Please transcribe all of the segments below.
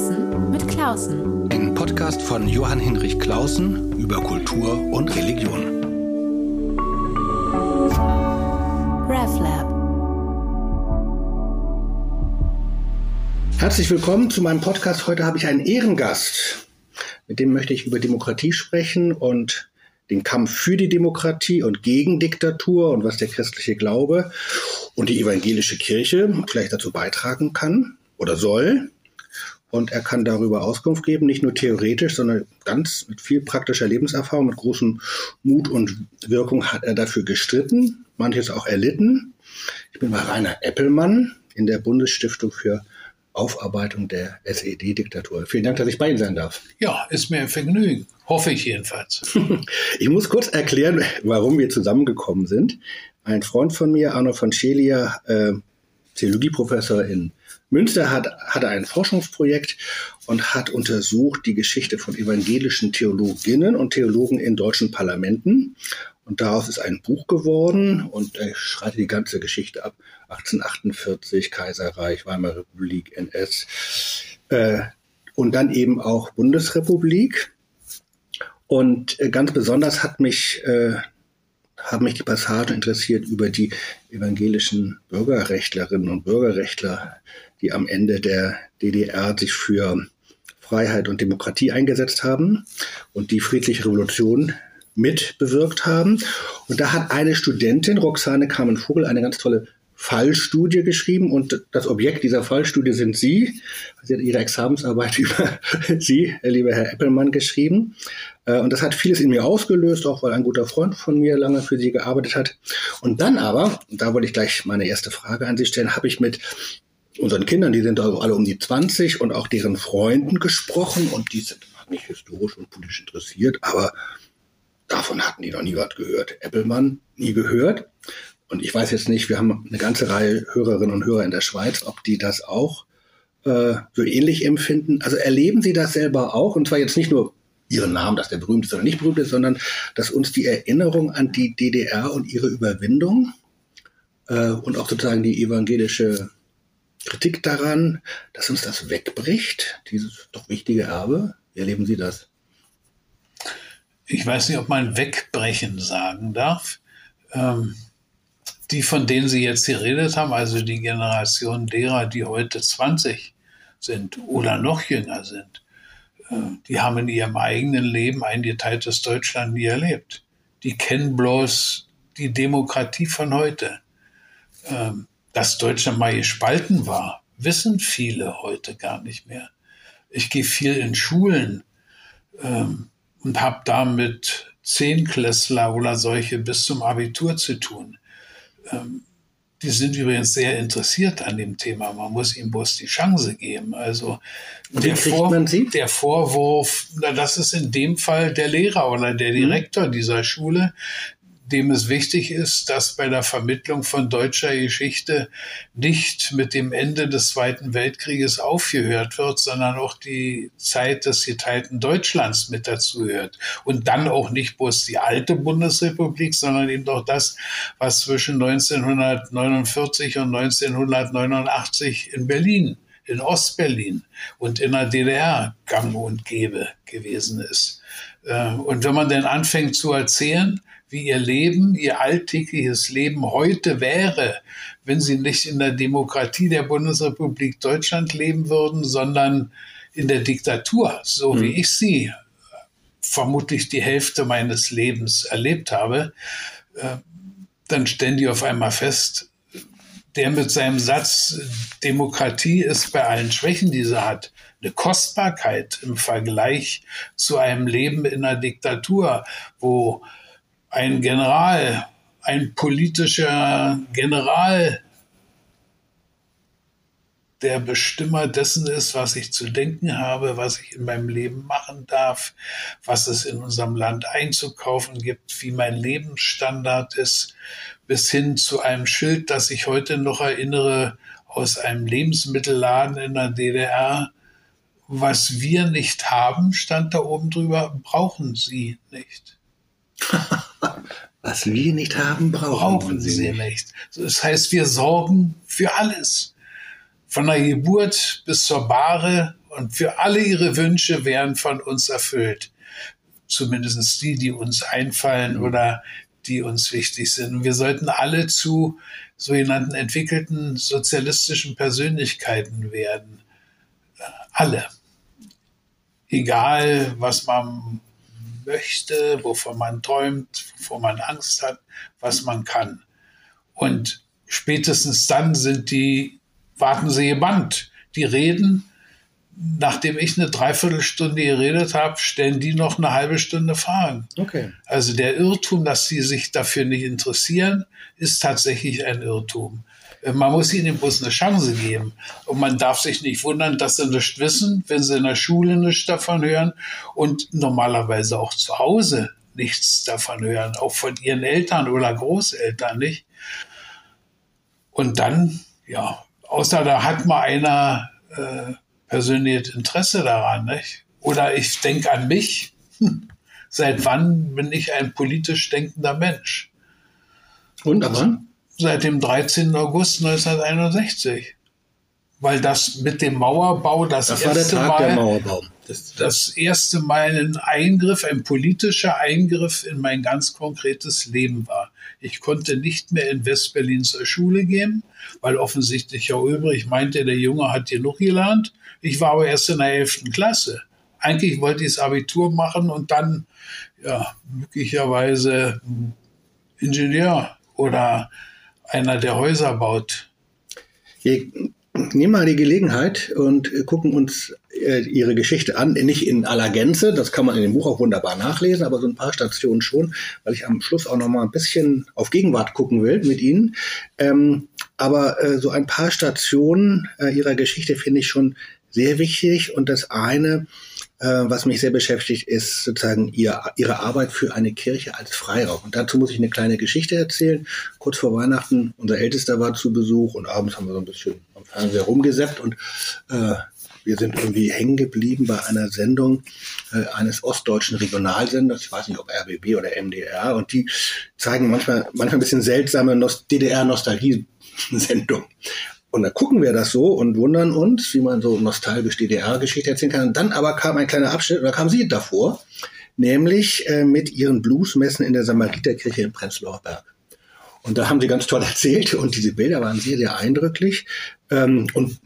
Klausen mit Klausen. Ein Podcast von Johann Hinrich Klausen über Kultur und Religion. RevLab. Herzlich willkommen zu meinem Podcast. Heute habe ich einen Ehrengast. Mit dem möchte ich über Demokratie sprechen und den Kampf für die Demokratie und gegen Diktatur und was der christliche Glaube und die evangelische Kirche vielleicht dazu beitragen kann oder soll. Und er kann darüber Auskunft geben, nicht nur theoretisch, sondern ganz mit viel praktischer Lebenserfahrung, mit großem Mut und Wirkung hat er dafür gestritten, manches auch erlitten. Ich bin bei Rainer Eppelmann in der Bundesstiftung für Aufarbeitung der SED-Diktatur. Vielen Dank, dass ich bei Ihnen sein darf. Ja, ist mir ein Vergnügen. Hoffe ich jedenfalls. ich muss kurz erklären, warum wir zusammengekommen sind. Ein Freund von mir, Arno von Schelia, äh, Theologieprofessor in Münster hat, hatte ein Forschungsprojekt und hat untersucht die Geschichte von evangelischen Theologinnen und Theologen in deutschen Parlamenten. Und daraus ist ein Buch geworden und er schreibt die ganze Geschichte ab. 1848, Kaiserreich, Weimarer Republik, NS äh, und dann eben auch Bundesrepublik. Und äh, ganz besonders hat mich äh, haben mich die Passagen interessiert über die evangelischen Bürgerrechtlerinnen und Bürgerrechtler, die am Ende der DDR sich für Freiheit und Demokratie eingesetzt haben und die friedliche Revolution mitbewirkt haben. Und da hat eine Studentin, Roxane Carmen-Vogel, eine ganz tolle Fallstudie geschrieben und das Objekt dieser Fallstudie sind Sie. Sie hat Ihre Examensarbeit über Sie, lieber Herr Eppelmann, geschrieben. Äh, und das hat vieles in mir ausgelöst, auch weil ein guter Freund von mir lange für Sie gearbeitet hat. Und dann aber, da wollte ich gleich meine erste Frage an Sie stellen, habe ich mit unseren Kindern, die sind also alle um die 20 und auch deren Freunden gesprochen und die sind nicht historisch und politisch interessiert, aber davon hatten die noch nie was gehört. Eppelmann nie gehört. Und ich weiß jetzt nicht, wir haben eine ganze Reihe Hörerinnen und Hörer in der Schweiz, ob die das auch äh, so ähnlich empfinden. Also erleben Sie das selber auch? Und zwar jetzt nicht nur Ihren Namen, dass der berühmt ist oder nicht berühmt ist, sondern dass uns die Erinnerung an die DDR und ihre Überwindung äh, und auch sozusagen die evangelische Kritik daran, dass uns das wegbricht, dieses doch wichtige Erbe. Wie erleben Sie das? Ich weiß nicht, ob man wegbrechen sagen darf. Ähm, die, von denen Sie jetzt geredet haben, also die Generation derer, die heute 20 sind oder noch jünger sind, äh, die haben in ihrem eigenen Leben ein geteiltes Deutschland nie erlebt. Die kennen bloß die Demokratie von heute. Ähm, dass Deutschland mal gespalten war, wissen viele heute gar nicht mehr. Ich gehe viel in Schulen ähm, und habe da mit Zehnklässler oder solche bis zum Abitur zu tun. Ähm, die sind übrigens sehr interessiert an dem Thema. Man muss ihnen bloß die Chance geben. Also der, Vor der, Vorwurf, na, das ist in dem Fall der Lehrer oder der mhm. Direktor dieser Schule, dem es wichtig ist, dass bei der Vermittlung von deutscher Geschichte nicht mit dem Ende des Zweiten Weltkrieges aufgehört wird, sondern auch die Zeit des geteilten Deutschlands mit dazu hört. Und dann auch nicht bloß die alte Bundesrepublik, sondern eben auch das, was zwischen 1949 und 1989 in Berlin in Ostberlin und in der DDR gang und gäbe gewesen ist. Äh, und wenn man dann anfängt zu erzählen, wie ihr Leben, ihr alltägliches Leben heute wäre, wenn sie nicht in der Demokratie der Bundesrepublik Deutschland leben würden, sondern in der Diktatur, so mhm. wie ich sie vermutlich die Hälfte meines Lebens erlebt habe, äh, dann stellen die auf einmal fest, der mit seinem Satz, Demokratie ist bei allen Schwächen, die sie hat, eine Kostbarkeit im Vergleich zu einem Leben in einer Diktatur, wo ein General, ein politischer General, der Bestimmer dessen ist, was ich zu denken habe, was ich in meinem Leben machen darf, was es in unserem Land einzukaufen gibt, wie mein Lebensstandard ist, bis hin zu einem Schild, das ich heute noch erinnere aus einem Lebensmittelladen in der DDR. Was wir nicht haben, stand da oben drüber, brauchen Sie nicht. Was wir nicht haben, brauchen, brauchen sie nicht. nicht. Das heißt, wir sorgen für alles. Von der Geburt bis zur Bahre Und für alle ihre Wünsche werden von uns erfüllt. Zumindest die, die uns einfallen oder die uns wichtig sind. Und wir sollten alle zu sogenannten entwickelten sozialistischen Persönlichkeiten werden. Alle. Egal, was man möchte, wovon man träumt, wovon man Angst hat, was man kann. Und spätestens dann sind die, warten sie gebannt. Die reden, nachdem ich eine Dreiviertelstunde geredet habe, stellen die noch eine halbe Stunde Fragen. Okay. Also der Irrtum, dass sie sich dafür nicht interessieren, ist tatsächlich ein Irrtum. Man muss ihnen bloß eine Chance geben. Und man darf sich nicht wundern, dass sie nichts wissen, wenn sie in der Schule nichts davon hören und normalerweise auch zu Hause nichts davon hören, auch von ihren Eltern oder Großeltern nicht. Und dann, ja, außer da hat mal einer äh, persönliches Interesse daran, nicht? Oder ich denke an mich. Seit wann bin ich ein politisch denkender Mensch? Und ab wann? Seit dem 13. August 1961. Weil das mit dem Mauerbau das, Das erste Mal. Das, das erste Mal ein Eingriff, ein politischer Eingriff in mein ganz konkretes Leben war. Ich konnte nicht mehr in Westberlin zur Schule gehen, weil offensichtlich ja übrig meinte, der Junge hat genug gelernt. Ich war aber erst in der 11. Klasse. Eigentlich wollte ich das Abitur machen und dann, ja, möglicherweise Ingenieur oder einer, der Häuser baut. Wir nehmen mal die Gelegenheit und gucken uns äh, ihre Geschichte an. Nicht in aller Gänze, das kann man in dem Buch auch wunderbar nachlesen, aber so ein paar Stationen schon, weil ich am Schluss auch noch mal ein bisschen auf Gegenwart gucken will mit Ihnen. Ähm, aber äh, so ein paar Stationen äh, ihrer Geschichte finde ich schon sehr wichtig. Und das eine, was mich sehr beschäftigt, ist sozusagen ihr, ihre Arbeit für eine Kirche als Freiraum. Und dazu muss ich eine kleine Geschichte erzählen. Kurz vor Weihnachten, unser Ältester war zu Besuch und abends haben wir so ein bisschen am Fernseher rumgesäppt und äh, wir sind irgendwie hängen geblieben bei einer Sendung äh, eines ostdeutschen Regionalsenders, ich weiß nicht, ob RBB oder MDR, und die zeigen manchmal, manchmal ein bisschen seltsame Nost DDR-Nostalgie-Sendung. Und dann gucken wir das so und wundern uns, wie man so nostalgisch DDR-Geschichte erzählen kann. Und dann aber kam ein kleiner Abschnitt, und da kam sie davor, nämlich äh, mit ihren Bluesmessen in der Samariterkirche in Prenzlauer Berg. Und da haben sie ganz toll erzählt und diese Bilder waren sehr, sehr eindrücklich. Ähm, und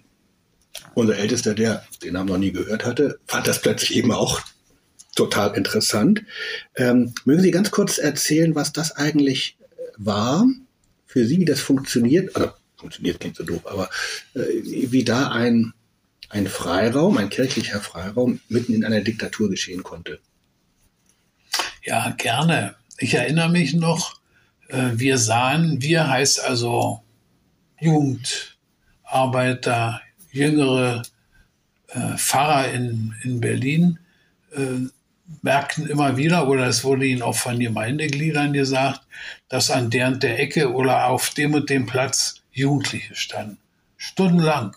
unser Ältester, der den Namen noch nie gehört hatte, fand das plötzlich eben auch total interessant. Ähm, mögen Sie ganz kurz erzählen, was das eigentlich war für Sie, wie das funktioniert? Also, funktioniert klingt so doof, aber äh, wie da ein, ein Freiraum, ein kirchlicher Freiraum mitten in einer Diktatur geschehen konnte. Ja, gerne. Ich erinnere mich noch, äh, wir sahen, wir heißt also Jugend, Arbeiter, jüngere äh, Pfarrer in, in Berlin äh, merkten immer wieder, oder es wurde ihnen auch von Gemeindegliedern gesagt, dass an der und der Ecke oder auf dem und dem Platz Jugendliche standen. Stundenlang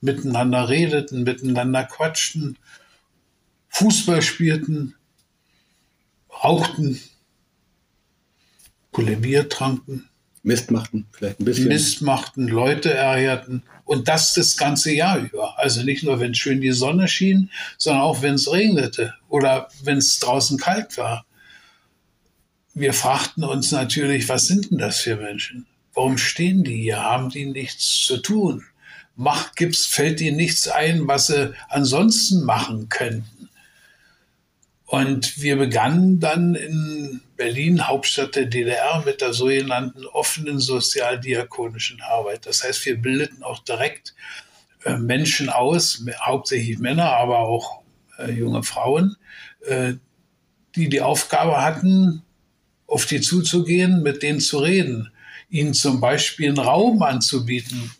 miteinander redeten, miteinander quatschten, Fußball spielten, rauchten, Bier tranken. Mist machten, vielleicht ein bisschen. Mist machten, Leute ärgerten. Und das das ganze Jahr über. Also nicht nur, wenn schön die Sonne schien, sondern auch, wenn es regnete oder wenn es draußen kalt war. Wir fragten uns natürlich, was sind denn das für Menschen? Warum stehen die hier? Haben die nichts zu tun? Macht, gibt's, fällt ihnen nichts ein, was sie ansonsten machen könnten? Und wir begannen dann in Berlin, Hauptstadt der DDR, mit der sogenannten offenen sozialdiakonischen Arbeit. Das heißt, wir bildeten auch direkt äh, Menschen aus, hauptsächlich Männer, aber auch äh, junge Frauen, äh, die die Aufgabe hatten, auf die zuzugehen, mit denen zu reden, ihnen zum Beispiel einen Raum anzubieten,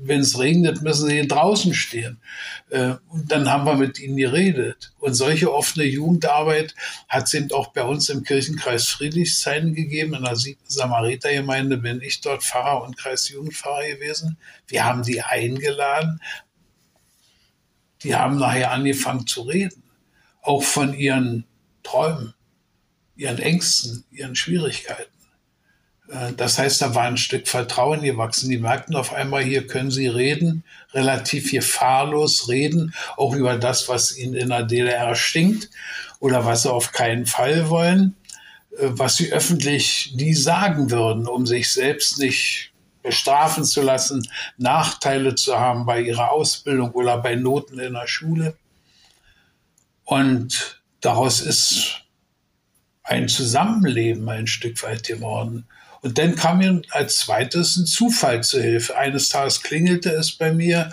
wenn es regnet, müssen sie draußen stehen. Äh, und dann haben wir mit ihnen geredet. Und solche offene Jugendarbeit hat es eben auch bei uns im Kirchenkreis Friedrichshain gegeben. In der Samaritergemeinde bin ich dort Pfarrer und Kreisjugendpfarrer gewesen. Wir haben die eingeladen. Die haben nachher angefangen zu reden. Auch von ihren Träumen, ihren Ängsten, ihren Schwierigkeiten. Äh, das heißt, da war ein Stück Vertrauen gewachsen. Die merkten auf einmal, hier können sie reden, relativ gefahrlos reden, auch über das, was ihnen in der DDR stinkt oder was sie auf keinen Fall wollen, äh, was sie öffentlich nie sagen würden, um sich selbst nicht bestrafen zu lassen, Nachteile zu haben bei ihrer Ausbildung oder bei Noten in der Schule. Und daraus ist ein Zusammenleben ein Stück weit geworden. Und dann kam mir als zweites ein Zufall zu Hilfe. Eines Tages klingelte es bei mir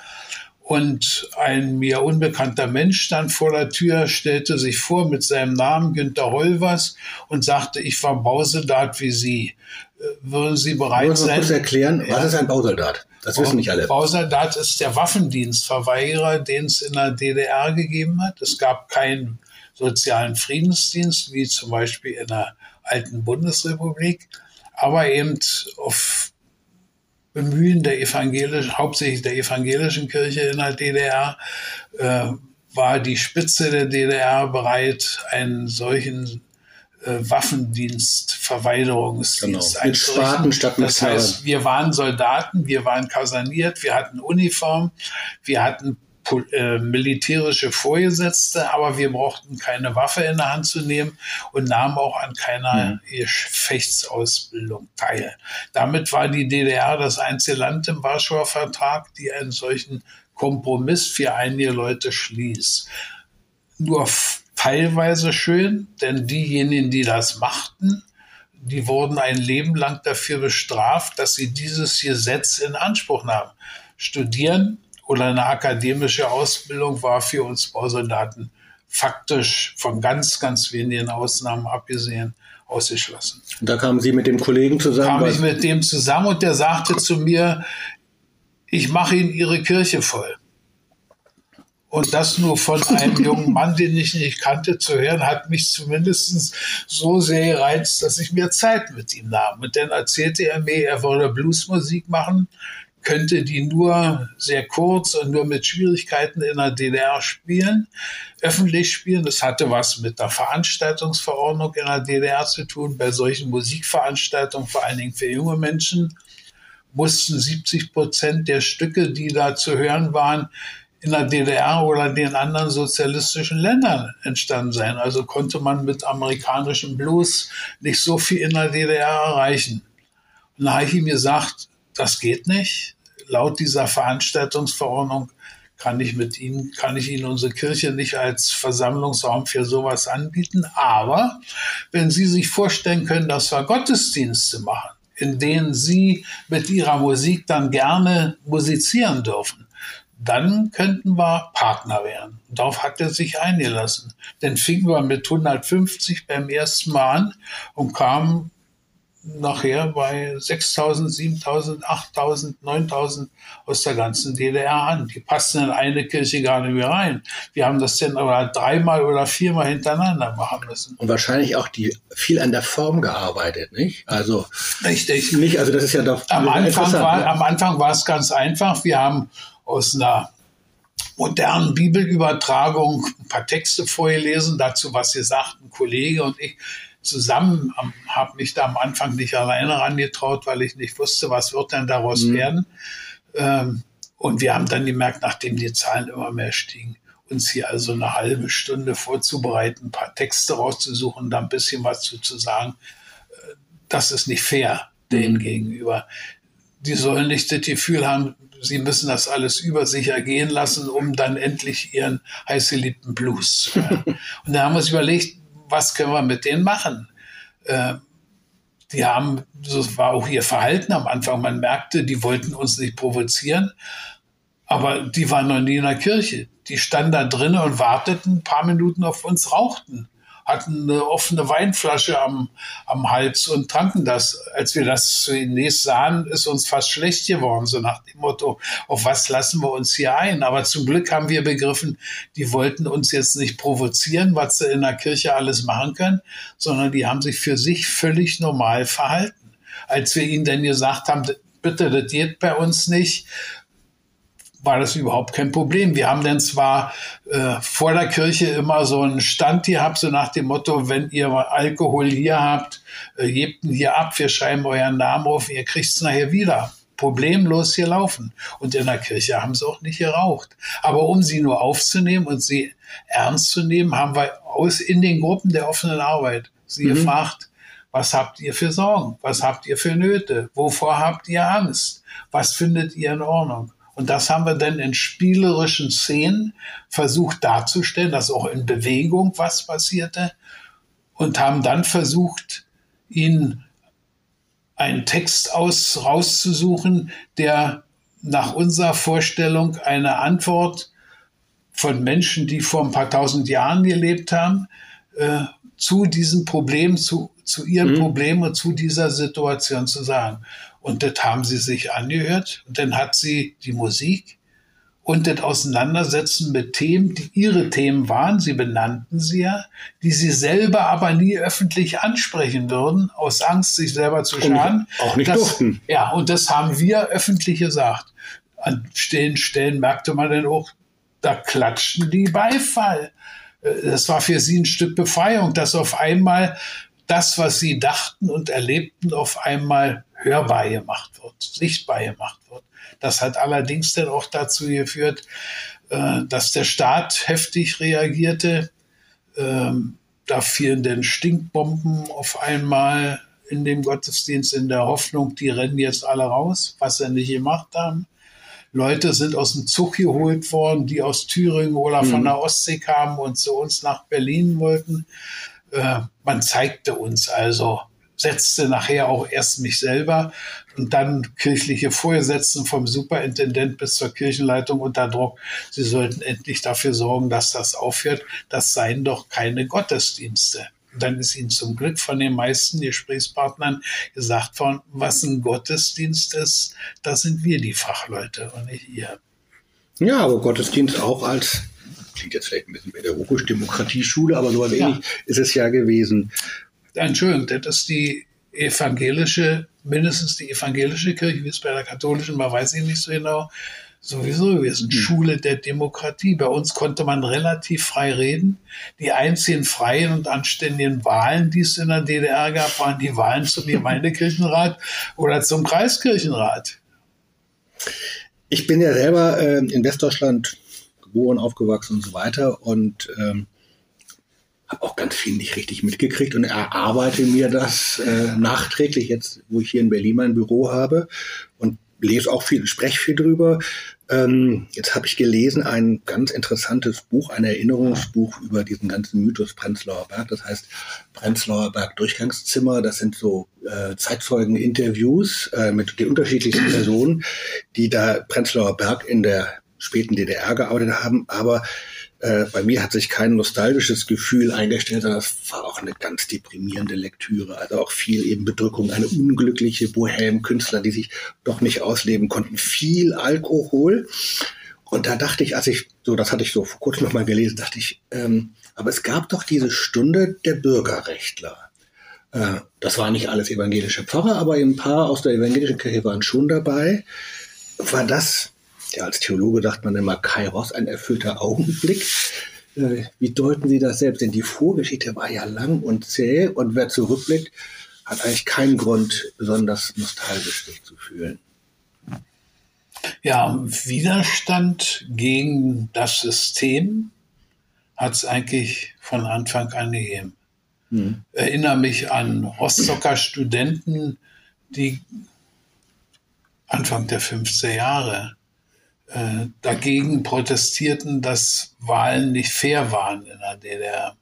und ein mir unbekannter Mensch stand vor der Tür, stellte sich vor mit seinem Namen Günter Holvers und sagte, ich war Bausoldat wie Sie. Äh, würden Sie bereit Wollen sein? kurz erklären, Ja. was ist ein Bausoldat? Das wissen nicht alle. Bausoldat ist der Waffendienstverweigerer, den es in der DDR gegeben hat. Es gab keinen sozialen Friedensdienst, wie zum Beispiel in der alten Bundesrepublik, aber eben auf Bemühen der evangelischen, hauptsächlich der evangelischen Kirche in der DDR, äh, war die Spitze der DDR bereit, einen solchen äh, Waffendienst, Verweigerungsdienst Genau. Einzurichten. Statt mit Das heißt, wir waren Soldaten, wir waren kaserniert, wir hatten Uniform, wir hatten äh, militärische Vorgesetzte, aber wir brauchten keine Waffe in der Hand zu nehmen und nahmen auch an keiner Gefechtsausbildung teil. Damit war die DDR das einzige Land im Warschauer Vertrag, die einen solchen Kompromiss für einige Leute schließt. Nur teilweise schön, denn diejenigen, die das machten, die wurden ein Leben lang dafür bestraft, dass sie dieses Gesetz in Anspruch nahmen. Studieren oder eine akademische Ausbildung war für uns Bausoldaten faktisch von ganz, ganz wenigen Ausnahmen abgesehen ausgeschlossen. Und da kamen Sie mit dem Kollegen zusammen. Kam ich mit dem zusammen und der sagte zu mir, ich mache Ihnen Ihre Kirche voll. Und das nur von einem jungen Mann, den ich nicht kannte, zu hören, hat mich zumindest so sehr gereizt, dass ich mir Zeit mit ihm nahm. Und dann erzählte er mir, er wolle Bluesmusik machen, könnte die nur sehr kurz und nur mit Schwierigkeiten in der DDR spielen, öffentlich spielen. Das hatte was mit der Veranstaltungsverordnung in der DDR zu tun. Bei solchen Musikveranstaltungen, vor allen Dingen für junge Menschen, mussten 70 Prozent der Stücke, die da zu hören waren, in der DDR oder den anderen sozialistischen Ländern entstanden sein. Also konnte man mit amerikanischem Blues nicht so viel in der DDR erreichen. Und da habe ich ihm gesagt, das geht nicht. Laut dieser Veranstaltungsverordnung kann ich mit Ihnen, kann ich Ihnen unsere Kirche nicht als Versammlungsraum für sowas anbieten. Aber wenn Sie sich vorstellen können, dass wir Gottesdienste machen, in denen Sie mit Ihrer Musik dann gerne musizieren dürfen, dann könnten wir Partner werden. Darauf hat er sich eingelassen. Dann fingen wir mit 150 beim ersten Mal an und kamen nachher bei 6.000, 7.000, 8.000, 9.000 aus der ganzen DDR an. Die passten in eine Kirche gar nicht mehr rein. Wir haben das dann aber dreimal oder viermal hintereinander machen müssen. Und wahrscheinlich auch die viel an der Form gearbeitet, nicht? Also Richtig. nicht, also das ist ja doch Am Anfang, war, ne? am Anfang war es ganz einfach. Wir haben aus einer modernen Bibelübertragung ein paar Texte vorgelesen, dazu was gesagt, ein Kollege und ich zusammen habe mich da am Anfang nicht alleine rangetraut, weil ich nicht wusste, was wird denn daraus Mhm. werden. Ähm, und wir haben dann gemerkt, nachdem die Zahlen immer mehr stiegen, uns hier also eine halbe Stunde vorzubereiten, ein paar Texte rauszusuchen, da ein bisschen was zu, zu sagen, äh, das ist nicht fair denen gegenüber. Die sollen nicht das Gefühl haben, sie müssen das alles über sich ergehen lassen, um dann endlich ihren heißgeliebten Blues zu. Und da haben wir uns überlegt, was können wir mit denen machen? Äh, die haben, das war auch ihr Verhalten am Anfang, man merkte, die wollten uns nicht provozieren, aber die waren noch nie in der Kirche. Die standen da drinnen und warteten ein paar Minuten auf uns, rauchten, hatten eine offene Weinflasche am, am Hals und tranken das. Als wir das zunächst sahen, ist uns fast schlecht geworden, so nach dem Motto, auf was lassen wir uns hier ein? Aber zum Glück haben wir begriffen, die wollten uns jetzt nicht provozieren, was sie in der Kirche alles machen können, sondern die haben sich für sich völlig normal verhalten. Als wir ihnen dann gesagt haben, bitte, das geht bei uns nicht, war das überhaupt kein Problem. Wir haben dann zwar äh, vor der Kirche immer so einen Stand gehabt, so nach dem Motto, wenn ihr Alkohol hier habt, äh, gebt ihn hier ab, wir schreiben euren Namen auf, ihr kriegt es nachher wieder. Problemlos hier laufen. Und in der Kirche haben sie auch nicht geraucht. Aber um sie nur aufzunehmen und sie ernst zu nehmen, haben wir aus in den Gruppen der offenen Arbeit sie mhm. gefragt, was habt ihr für Sorgen? Was habt ihr für Nöte? Wovor habt ihr Angst? Was findet ihr in Ordnung? Und das haben wir dann in spielerischen Szenen versucht darzustellen, dass auch in Bewegung was passierte und haben dann versucht, ihnen einen Text aus, rauszusuchen, der nach unserer Vorstellung eine Antwort von Menschen, die vor ein paar tausend Jahren gelebt haben, äh, zu diesem Problem, zu, zu ihrem mhm. Problem und zu dieser Situation zu sagen. Und das haben sie sich angehört. Und dann hat sie die Musik und das Auseinandersetzen mit Themen, die ihre Themen waren, sie benannten sie ja, die sie selber aber nie öffentlich ansprechen würden, aus Angst, sich selber zu schaden. Auch nicht das, durften. Ja, und das haben wir öffentlich gesagt. An stellen Stellen merkte man dann auch, da klatschten die Beifall. Äh, das war für sie ein Stück Befreiung, dass auf einmal das, was sie dachten und erlebten, auf einmal hörbar gemacht wird, sichtbar gemacht wird. Das hat allerdings dann auch dazu geführt, äh, dass der Staat heftig reagierte. Ähm, da fielen dann Stinkbomben auf einmal in dem Gottesdienst in der Hoffnung, die rennen jetzt alle raus, was sie nicht gemacht haben. Leute sind aus dem Zug geholt worden, die aus Thüringen oder von mhm. der Ostsee kamen und zu uns nach Berlin wollten. Äh, man zeigte uns also, setzte nachher auch erst mich selber und dann kirchliche Vorgesetzten vom Superintendent bis zur Kirchenleitung unter Druck. Sie sollten endlich dafür sorgen, dass das aufhört. Das seien doch keine Gottesdienste dann ist ihnen zum Glück von den meisten Gesprächspartnern gesagt worden, was ein Gottesdienst ist, da sind wir die Fachleute und nicht ihr. Ja, aber Gottesdienst auch als, klingt jetzt vielleicht ein bisschen pädagogisch, Demokratieschule, aber so ja. ähnlich ist es ja gewesen. Entschuldigung, das ist die evangelische, mindestens die evangelische Kirche, wie es bei der katholischen war, weiß ich nicht so genau, sowieso, wir sind hm. Schule der Demokratie. Bei uns konnte man relativ frei reden. Die einzigen freien und anständigen Wahlen, die es in der DDR gab, waren die Wahlen zum Gemeindekirchenrat oder zum Kreiskirchenrat. Ich bin ja selber äh, in Westdeutschland geboren, aufgewachsen und so weiter und ähm, habe auch ganz viel nicht richtig mitgekriegt und erarbeite mir das äh, nachträglich jetzt, wo ich hier in Berlin mein Büro habe und lese auch viel, spreche viel drüber. Ähm, jetzt habe ich gelesen ein ganz interessantes Buch, ein Erinnerungsbuch über diesen ganzen Mythos Prenzlauer Berg. Das heißt Prenzlauer Berg Durchgangszimmer. Das sind so äh, Zeitzeugen-Interviews äh, mit den unterschiedlichsten Personen, die da Prenzlauer Berg in der späten DDR gearbeitet haben, aber äh, bei mir hat sich kein nostalgisches Gefühl eingestellt, sondern es war auch eine ganz deprimierende Lektüre. Also auch viel eben Bedrückung, eine unglückliche Bohem-Künstler, die sich doch nicht ausleben konnten, viel Alkohol. Und da dachte ich, als ich, so, das hatte ich so vor kurzem nochmal gelesen, dachte ich, ähm, aber es gab doch diese Stunde der Bürgerrechtler. Äh, das war nicht alles evangelische Pfarrer, aber ein paar aus der evangelischen Kirche waren schon dabei. War das ja, als Theologe sagt man immer Kairos, ein erfüllter Augenblick. Äh, wie deuten Sie das selbst? Denn die Vorgeschichte war ja lang und zäh und wer zurückblickt, hat eigentlich keinen Grund, besonders nostalgisch sich zu fühlen. Ja, Widerstand gegen das System hat es eigentlich von Anfang an gegeben. Hm. Erinnere mich an Rostocker Studenten, die Anfang der 50er Jahre äh, dagegen protestierten, dass Wahlen nicht fair waren in der DDR.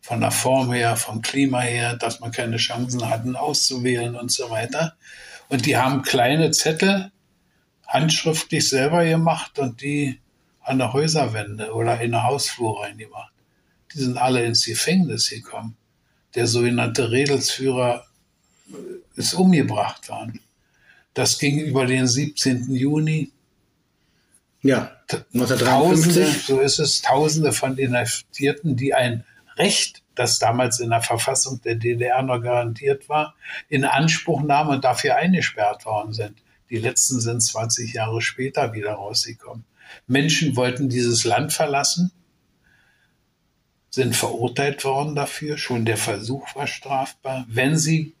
Von der Form her, vom Klima her, dass man keine Chancen hatten, auszuwählen und so weiter. Und die haben kleine Zettel handschriftlich selber gemacht und die an der Häuserwände oder in der Hausflur reingemacht. Die sind alle ins Gefängnis gekommen. Der sogenannte Redelsführer ist umgebracht worden. Das ging über den 17. Juni ja, 1953. Tausende, so ist es, Tausende von Inhaftierten, die ein Recht, das damals in der Verfassung der DDR noch garantiert war, in Anspruch nahmen und dafür eingesperrt worden sind. Die letzten sind 20 Jahre später wieder rausgekommen. Menschen wollten dieses Land verlassen, sind verurteilt worden dafür. Schon der Versuch war strafbar. Wenn sie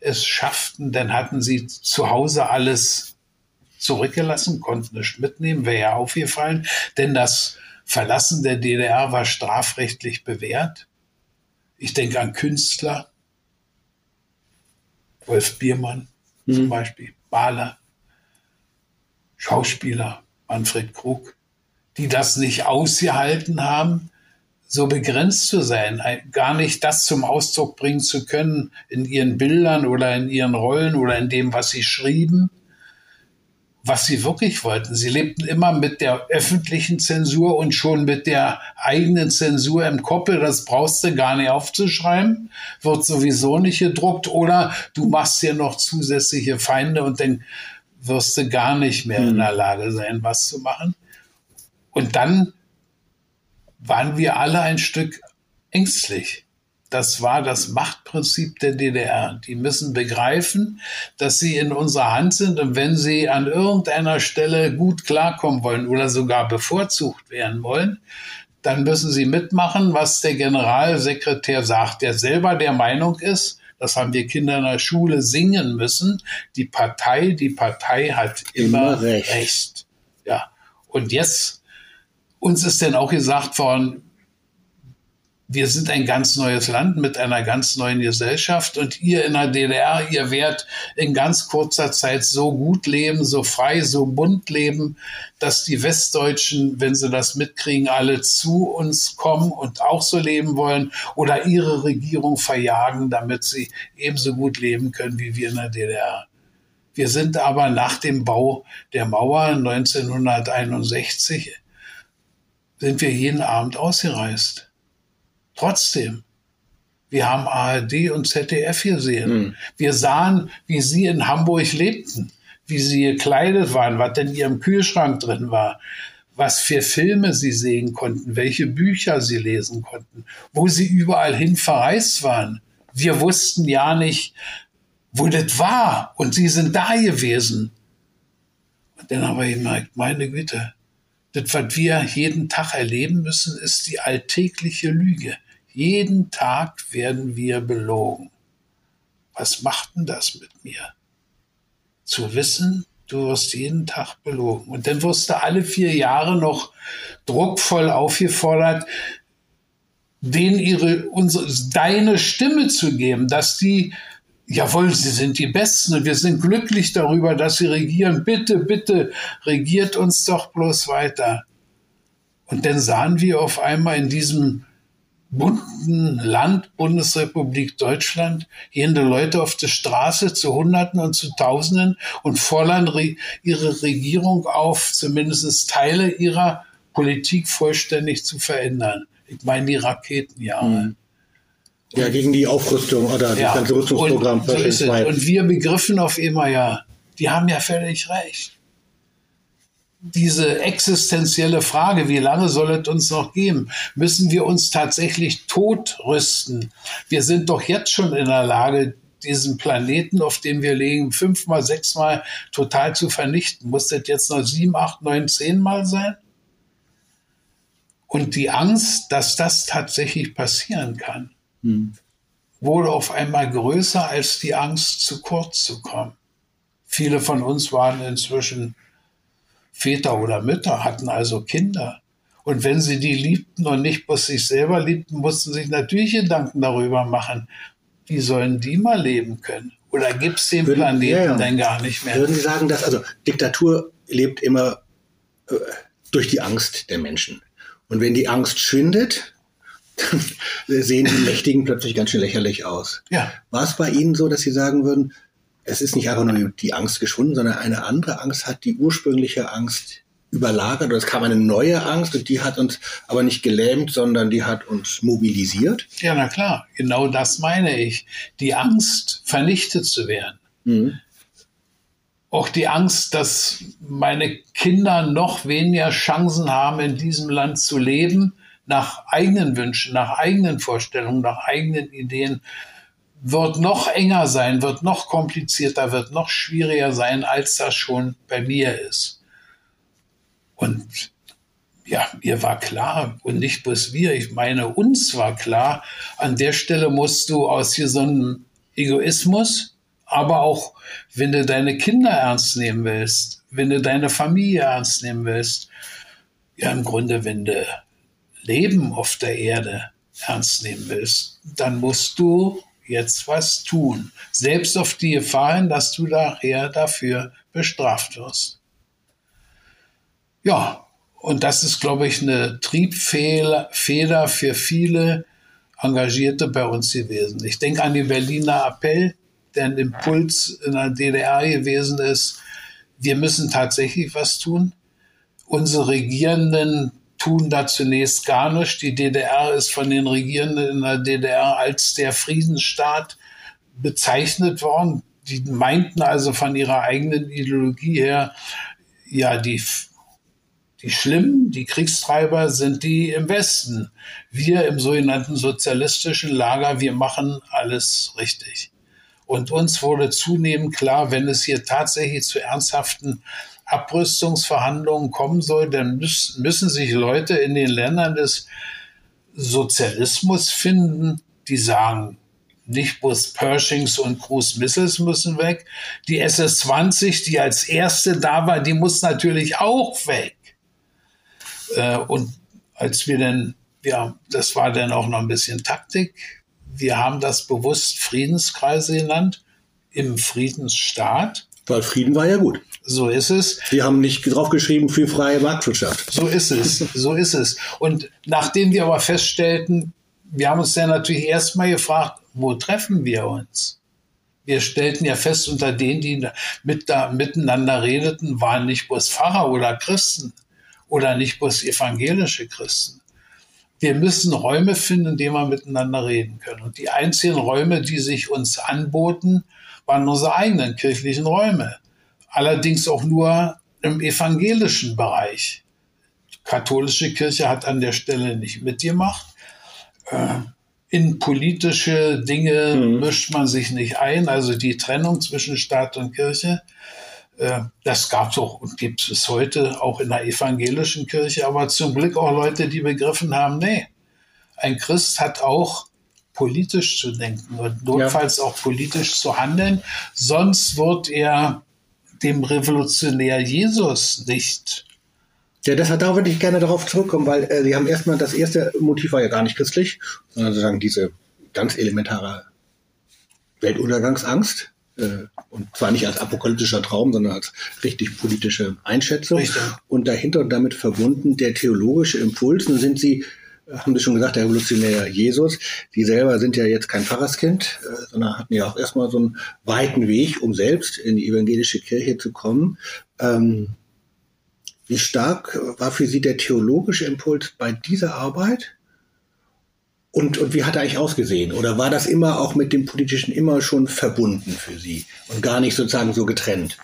es schafften, dann hatten sie zu Hause alles zurückgelassen, konnten es mitnehmen, wäre ja aufgefallen, denn das Verlassen der DDR war strafrechtlich bewährt. Ich denke an Künstler, Wolf Biermann mhm. zum Beispiel, Maler, Schauspieler, Manfred Krug, die das nicht ausgehalten haben, so begrenzt zu sein, gar nicht das zum Ausdruck bringen zu können in ihren Bildern oder in ihren Rollen oder in dem, was sie schrieben, was sie wirklich wollten. Sie lebten immer mit der öffentlichen Zensur und schon mit der eigenen Zensur im Koppel. Das brauchst du gar nicht aufzuschreiben, wird sowieso nicht gedruckt oder du machst dir noch zusätzliche Feinde und dann wirst du gar nicht mehr in der hm. Lage sein, was zu machen. Und dann waren wir alle ein Stück ängstlich. Das war das Machtprinzip der DDR. Die müssen begreifen, dass sie in unserer Hand sind und wenn sie an irgendeiner Stelle gut klarkommen wollen oder sogar bevorzugt werden wollen, dann müssen sie mitmachen, was der Generalsekretär sagt, der selber der Meinung ist, das haben wir Kinder in der Schule singen müssen, die Partei, die Partei hat immer, immer recht. recht. Ja. Und jetzt, uns ist denn auch gesagt worden, wir sind ein ganz neues Land mit einer ganz neuen Gesellschaft und ihr in der DDR, ihr werdet in ganz kurzer Zeit so gut leben, so frei, so bunt leben, dass die Westdeutschen, wenn sie das mitkriegen, alle zu uns kommen und auch so leben wollen oder ihre Regierung verjagen, damit sie ebenso gut leben können wie wir in der DDR. Wir sind aber nach dem Bau der Mauer 1961 sind wir jeden Abend ausgereist Trotzdem, wir haben ARD und ZDF gesehen. Mhm. Wir sahen, wie sie in Hamburg lebten, wie sie gekleidet waren, was in ihrem Kühlschrank drin war, was für Filme sie sehen konnten, welche Bücher sie lesen konnten, wo sie überall hin verreist waren. Wir wussten ja nicht, wo das war. Und sie sind da gewesen. Und dann habe ich gemerkt, meine Güte, das, was wir jeden Tag erleben müssen, ist die alltägliche Lüge. Jeden Tag werden wir belogen. Was macht denn das mit mir? Zu wissen, du wirst jeden Tag belogen. Und dann wirst du alle vier Jahre noch druckvoll aufgefordert, denen ihre, unsere, deine Stimme zu geben, dass die, jawohl, sie sind die Besten und wir sind glücklich darüber, dass sie regieren. Bitte, bitte, regiert uns doch bloß weiter. Und dann sahen wir auf einmal in diesem bunten Land, Bundesrepublik Deutschland, gehen die Leute auf die Straße zu Hunderten und zu Tausenden und fordern re ihre Regierung auf, zumindest Teile ihrer Politik vollständig zu verändern. Ich meine die Raketenjahre. Mhm. Ja, gegen die Aufrüstung oder das ganze Rüstungsprogramm. Und, so und wir begriffen auf immer ja, die haben ja völlig recht diese existenzielle Frage, wie lange soll es uns noch geben? Müssen wir uns tatsächlich totrüsten? Wir sind doch jetzt schon in der Lage, diesen Planeten, auf dem wir leben, fünfmal, sechsmal total zu vernichten. Muss das jetzt noch sieben, acht, neun, zehnmal sein? Und die Angst, dass das tatsächlich passieren kann, hm. wurde auf einmal größer als die Angst, zu kurz zu kommen. Viele von uns waren inzwischen Väter oder Mütter hatten also Kinder. Und wenn sie die liebten und nicht bloß sich selber liebten, mussten sich natürlich Gedanken darüber machen, wie sollen die mal leben können? Oder gibt es den Würden, Planeten ja, ja. denn gar nicht mehr? Würden Sie sagen, dass also Diktatur lebt immer äh, durch die Angst der Menschen. Und wenn die Angst schwindet, dann sehen die Mächtigen plötzlich ganz schön lächerlich aus. Ja. War es bei Ihnen so, dass Sie sagen würden, es ist nicht einfach nur die Angst geschwunden, sondern eine andere Angst hat die ursprüngliche Angst überlagert. es kam eine neue Angst und die hat uns aber nicht gelähmt, sondern die hat uns mobilisiert. Ja, na klar, genau das meine ich. Die Angst, vernichtet zu werden. Mhm. Auch die Angst, dass meine Kinder noch weniger Chancen haben, in diesem Land zu leben, nach eigenen Wünschen, nach eigenen Vorstellungen, nach eigenen Ideen wird noch enger sein, wird noch komplizierter, wird noch schwieriger sein, als das schon bei mir ist. Und ja, mir war klar, und nicht bloß wir, ich meine, uns war klar, an der Stelle musst du aus einem Egoismus, aber auch, wenn du deine Kinder ernst nehmen willst, wenn du deine Familie ernst nehmen willst, ja, im Grunde, wenn du Leben auf der Erde ernst nehmen willst, dann musst du jetzt was tun. Selbst auf die Gefahr hin, dass du nachher dafür bestraft wirst. Ja, und das ist, glaube ich, eine Triebfeder für viele Engagierte bei uns gewesen. Ich denke an den Berliner Appell, der ein Impuls in der DDR gewesen ist. Wir müssen tatsächlich was tun. Unsere Regierenden tun da zunächst gar nichts. Die DDR ist von den Regierenden in der DDR als der Friedensstaat bezeichnet worden. Die meinten also von ihrer eigenen Ideologie her, ja, die die Schlimmen, die Kriegstreiber sind die im Westen. Wir im sogenannten sozialistischen Lager, wir machen alles richtig. Und uns wurde zunehmend klar, wenn es hier tatsächlich zu ernsthaften Abrüstungsverhandlungen kommen soll, dann müssen sich Leute in den Ländern des Sozialismus finden, die sagen, nicht bloß Pershings und Cruise Missiles müssen weg. Die SS-20, die als erste da war, die muss natürlich auch weg. Äh, und als wir dann, ja, das war dann auch noch ein bisschen Taktik. Wir haben das bewusst Friedenskreise genannt im Friedensstaat. Weil Frieden war ja gut. So ist es. Wir haben nicht draufgeschrieben für freie Marktwirtschaft. So ist es. So ist es. Und nachdem wir aber feststellten, wir haben uns dann natürlich erstmal gefragt, wo treffen wir uns? Wir stellten ja fest, unter denen, die mit da, miteinander redeten, waren nicht bloß Pfarrer oder Christen, oder nicht bloß evangelische Christen. Wir müssen Räume finden, in denen wir miteinander reden können. Und die einzigen Räume, die sich uns anboten, waren unsere eigenen kirchlichen Räume. Allerdings auch nur im evangelischen Bereich. Die katholische Kirche hat an der Stelle nicht mitgemacht. Äh, in politische Dinge mhm. mischt man sich nicht ein, also die Trennung zwischen Staat und Kirche. Äh, das gab es auch und gibt es heute auch in der evangelischen Kirche, aber zum Glück auch Leute, die begriffen haben, nee, ein Christ hat auch politisch zu denken und notfalls ja. auch politisch zu handeln, sonst wird er dem Revolutionär Jesus nicht. Ja, deshalb da würde ich gerne darauf zurückkommen, weil äh, Sie haben erstmal, das erste Motiv war ja gar nicht christlich, sondern sozusagen diese ganz elementare Weltuntergangsangst. Äh, und zwar nicht als apokalyptischer Traum, sondern als richtig politische Einschätzung. Richtig. Und dahinter und damit verbunden der theologische Impuls. Nun sind Sie, haben Sie schon gesagt, der Revolutionär Jesus. Sie selber sind ja jetzt kein Pfarrerskind, äh, sondern hatten ja auch erstmal so einen weiten Weg, um selbst in die evangelische Kirche zu kommen. Ähm, wie stark war für Sie der theologische Impuls bei dieser Arbeit? Und, und wie hat er eigentlich ausgesehen? Oder war das immer auch mit dem Politischen immer schon verbunden für Sie und gar nicht sozusagen so getrennt?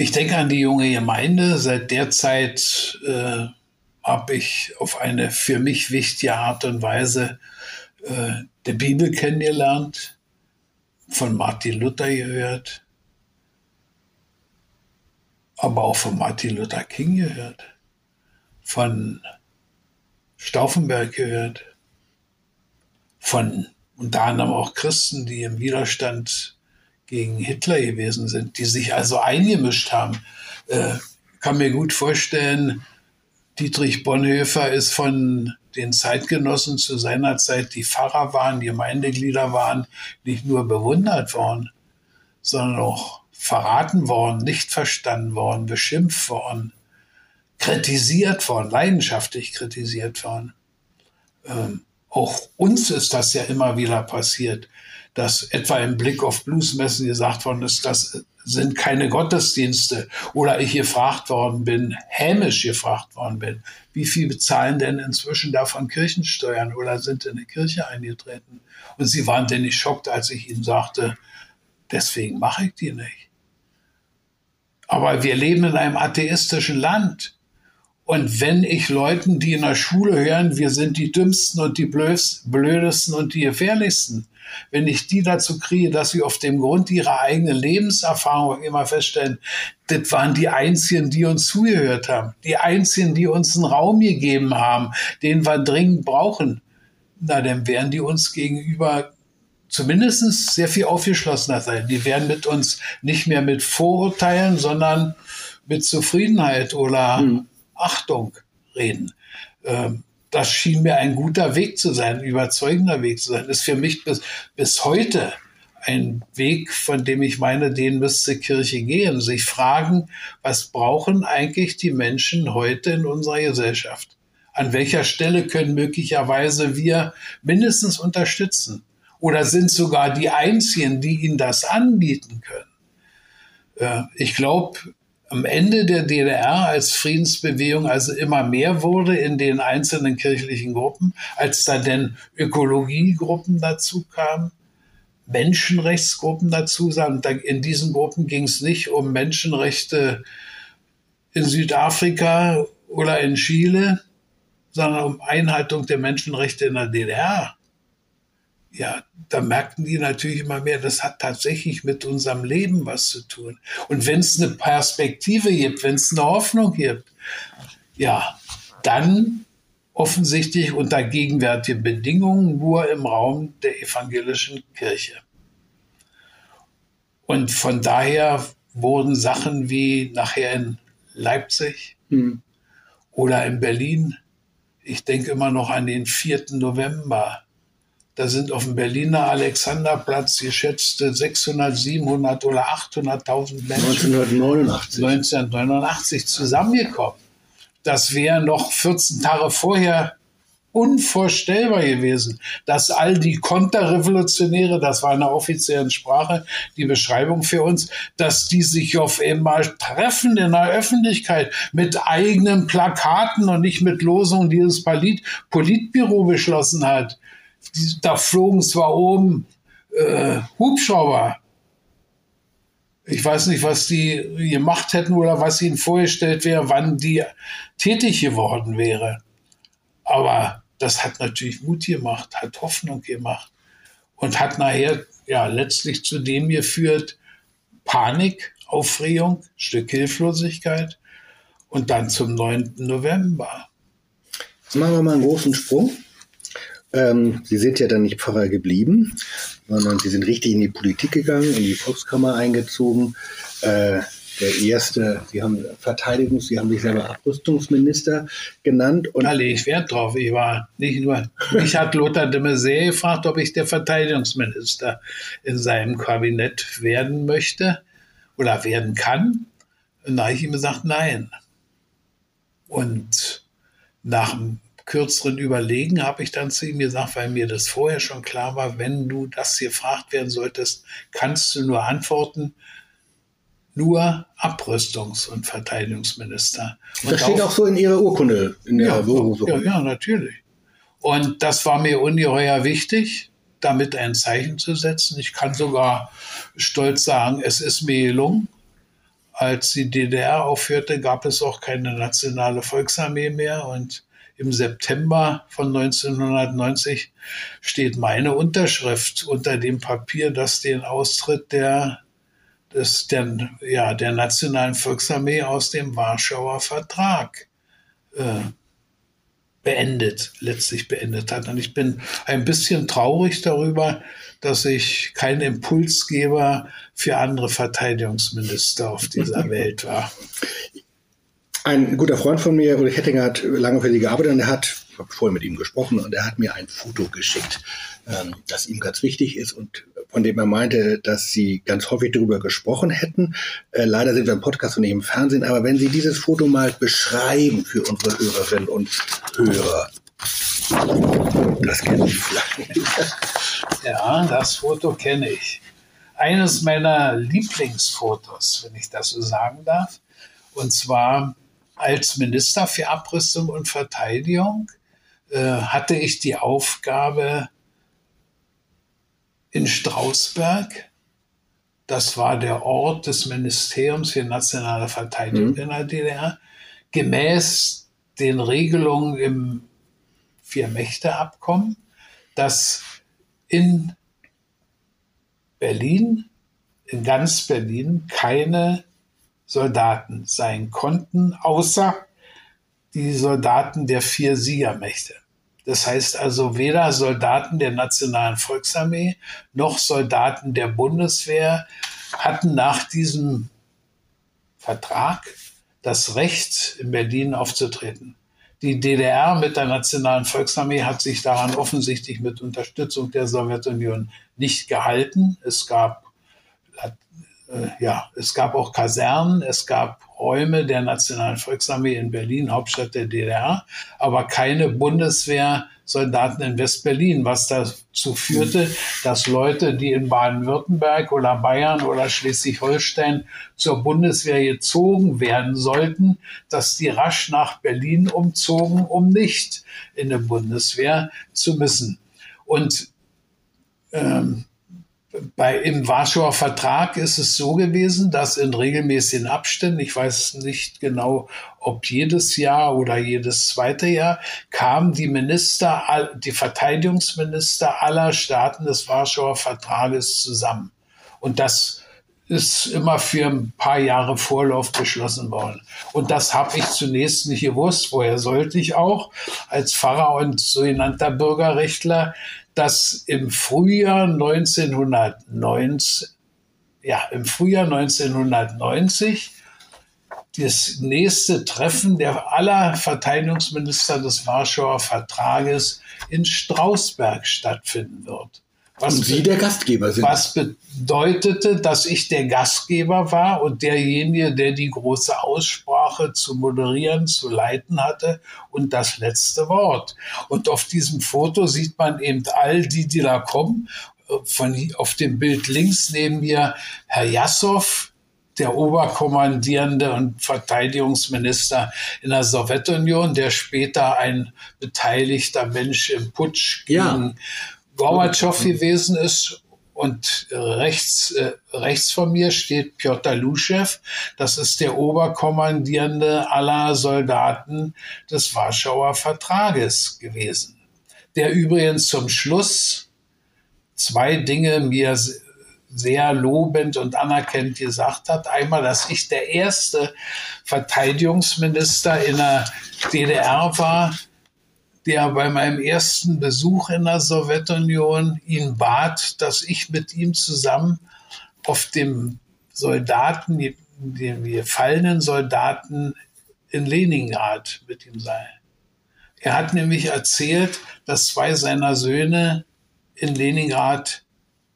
Ich denke an die junge Gemeinde. Seit der Zeit äh, habe ich auf eine für mich wichtige Art und Weise äh, die Bibel kennengelernt, von Martin Luther gehört, aber auch von Martin Luther King gehört von Stauffenberg gehört, von unter anderem auch Christen, die im Widerstand gegen Hitler gewesen sind, die sich also eingemischt haben. Äh, kann mir gut vorstellen, Dietrich Bonhoeffer ist von den Zeitgenossen zu seiner Zeit, die Pfarrer waren, Gemeindeglieder waren, nicht nur bewundert worden, sondern auch verraten worden, nicht verstanden worden, beschimpft worden, kritisiert worden, leidenschaftlich kritisiert worden. Ähm, auch uns ist das ja immer wieder passiert, dass etwa im Blick auf Bluesmessen gesagt worden ist, das sind keine Gottesdienste oder ich gefragt worden bin, hämisch gefragt worden bin, wie viel bezahlen denn inzwischen davon Kirchensteuern oder sind in eine Kirche eingetreten? Und sie waren denn nicht schockt, als ich ihnen sagte, deswegen mache ich die nicht. Aber wir leben in einem atheistischen Land. Und wenn ich Leuten, die in der Schule hören, wir sind die dümmsten und die blödesten und die gefährlichsten, wenn ich die dazu kriege, dass sie auf dem Grund ihrer eigenen Lebenserfahrung immer feststellen, das waren die Einzigen, die uns zugehört haben, die Einzigen, die uns einen Raum gegeben haben, den wir dringend brauchen, na, dann werden die uns gegenüber zumindest sehr viel aufgeschlossener sein. Die werden mit uns nicht mehr mit Vorurteilen, sondern mit Zufriedenheit oder mhm. Achtung reden. Ähm, das schien mir ein guter Weg zu sein, ein überzeugender Weg zu sein. Das ist für mich bis, bis heute ein Weg, von dem ich meine, den müsste Kirche gehen. Sich fragen, was brauchen eigentlich die Menschen heute in unserer Gesellschaft? An welcher Stelle können möglicherweise wir mindestens unterstützen? Oder sind sogar die Einzigen, die ihnen das anbieten können? Äh, ich glaube, am Ende der DDR als Friedensbewegung also immer mehr wurde in den einzelnen kirchlichen Gruppen, als da denn Ökologiegruppen dazu kamen, Menschenrechtsgruppen dazu sagen. In diesen Gruppen ging es nicht um Menschenrechte in Südafrika oder in Chile, sondern um Einhaltung der Menschenrechte in der DDR ja, da merkten die natürlich immer mehr, das hat tatsächlich mit unserem Leben was zu tun. Und wenn es eine Perspektive gibt, wenn es eine Hoffnung gibt, ja, dann offensichtlich unter gegenwärtigen Bedingungen nur im Raum der evangelischen Kirche. Und von daher wurden Sachen wie nachher in Leipzig hm. oder in Berlin, ich denke immer noch an den 4. November, da sind auf dem Berliner Alexanderplatz geschätzte 600, 700 oder 800.000 Menschen 1989. 1989 zusammengekommen. Das wäre noch 14 Tage vorher unvorstellbar gewesen, dass all die Konterrevolutionäre, das war in der offiziellen Sprache die Beschreibung für uns, dass die sich auf einmal treffen in der Öffentlichkeit mit eigenen Plakaten und nicht mit Losungen, die das Polit Politbüro beschlossen hat da flogen zwar oben äh, Hubschrauber. Ich weiß nicht, was die gemacht hätten oder was ihnen vorgestellt wäre, wann die tätig geworden wäre. Aber das hat natürlich Mut gemacht, hat Hoffnung gemacht und hat nachher ja letztlich zu dem geführt, Panik, Aufregung, Stück Hilflosigkeit und dann zum 9. November. Jetzt machen wir mal einen großen Sprung. Ähm, Sie sind ja dann nicht Pfarrer geblieben, sondern Sie sind richtig in die Politik gegangen, in die Volkskammer eingezogen. Äh, der erste, Sie haben Verteidigungs-, Sie haben sich selber Abrüstungsminister genannt. Und da lege ich Wert drauf. Ich war nicht nur, mich hat Lothar de Maizière gefragt, ob ich der Verteidigungsminister in seinem Kabinett werden möchte oder werden kann. Und da habe ich ihm gesagt, nein. Und nach dem kürzeren Überlegen habe ich dann zu ihm gesagt, weil mir das vorher schon klar war, wenn du das gefragt werden solltest, kannst du nur antworten, nur Abrüstungs- und Verteidigungsminister. Und das steht auch so in Ihrer Urkunde, in der ja, Ja, ja, natürlich. Und das war mir ungeheuer wichtig, damit ein Zeichen zu setzen. Ich kann sogar stolz sagen, es ist mir gelungen. Als die DDR aufhörte, gab es auch keine nationale Volksarmee mehr und im September von 1990 steht meine Unterschrift unter dem Papier, das den Austritt der, des, der, ja, der Nationalen Volksarmee aus dem Warschauer Vertrag äh, beendet, letztlich beendet hat. Und ich bin ein bisschen traurig darüber, dass ich kein Impulsgeber für andere Verteidigungsminister auf dieser Welt war. Ein guter Freund von mir, Ulrich Hettinger, hat lange für sie gearbeitet und er hat, ich habe vorher mit ihm gesprochen und er hat mir ein Foto geschickt, ähm, das ihm ganz wichtig ist und von dem er meinte, dass sie ganz häufig darüber gesprochen hätten. Äh, leider sind wir im Podcast und nicht im Fernsehen, aber wenn Sie dieses Foto mal beschreiben für unsere Hörerinnen und Hörer. Das kenne ich vielleicht. Ja, das Foto kenne ich. Eines meiner Lieblingsfotos, wenn ich das so sagen darf. Und zwar als Minister für Abrüstung und Verteidigung äh, hatte ich die Aufgabe in Strausberg, das war der Ort des Ministeriums für nationale Verteidigung mhm. in der DDR, gemäß den Regelungen im Vier-Mächte-Abkommen, dass in Berlin, in ganz Berlin, keine Soldaten sein konnten, außer die Soldaten der vier Siegermächte. Das heißt also weder Soldaten der Nationalen Volksarmee noch Soldaten der Bundeswehr hatten nach diesem Vertrag das Recht, in Berlin aufzutreten. Die DDR mit der Nationalen Volksarmee hat sich daran offensichtlich mit Unterstützung der Sowjetunion nicht gehalten. Es gab ja, es gab auch Kasernen, es gab Räume der Nationalen Volksarmee in Berlin, Hauptstadt der DDR, aber keine Bundeswehrsoldaten in West-Berlin, was dazu führte, dass Leute, die in Baden-Württemberg oder Bayern oder Schleswig-Holstein zur Bundeswehr gezogen werden sollten, dass die rasch nach Berlin umzogen, um nicht in der Bundeswehr zu müssen. Und ähm, bei, Im Warschauer Vertrag ist es so gewesen, dass in regelmäßigen Abständen, ich weiß nicht genau, ob jedes Jahr oder jedes zweite Jahr, kamen die Minister, die Verteidigungsminister aller Staaten des Warschauer Vertrages zusammen. Und das ist immer für ein paar Jahre Vorlauf beschlossen worden. Und das habe ich zunächst nicht gewusst. Woher sollte ich auch als Pfarrer und sogenannter Bürgerrechtler dass im Frühjahr 1990, ja, im Frühjahr 1990 das nächste Treffen der aller Verteidigungsminister des Warschauer Vertrages in Strausberg stattfinden wird. Was und Sie der Gastgeber sind. Was bedeutete, dass ich der Gastgeber war und derjenige, der die große Aussprache zu moderieren, zu leiten hatte und das letzte Wort. Und auf diesem Foto sieht man eben all die, die da kommen. Von, auf dem Bild links neben mir Herr Jassow, der Oberkommandierende und Verteidigungsminister in der Sowjetunion, der später ein beteiligter Mensch im Putsch gegen ja. Gorbatschow gewesen ist. Und rechts, äh, rechts von mir steht Piotr Luschew. Das ist der Oberkommandierende aller Soldaten des Warschauer Vertrages gewesen. Der übrigens zum Schluss zwei Dinge mir sehr lobend und anerkennend gesagt hat. Einmal, dass ich der erste Verteidigungsminister in der DDR war, der bei meinem ersten Besuch in der Sowjetunion ihn bat, dass ich mit ihm zusammen auf dem Soldaten, den gefallenen Soldaten in Leningrad mit ihm sei. Er hat nämlich erzählt, dass zwei seiner Söhne in Leningrad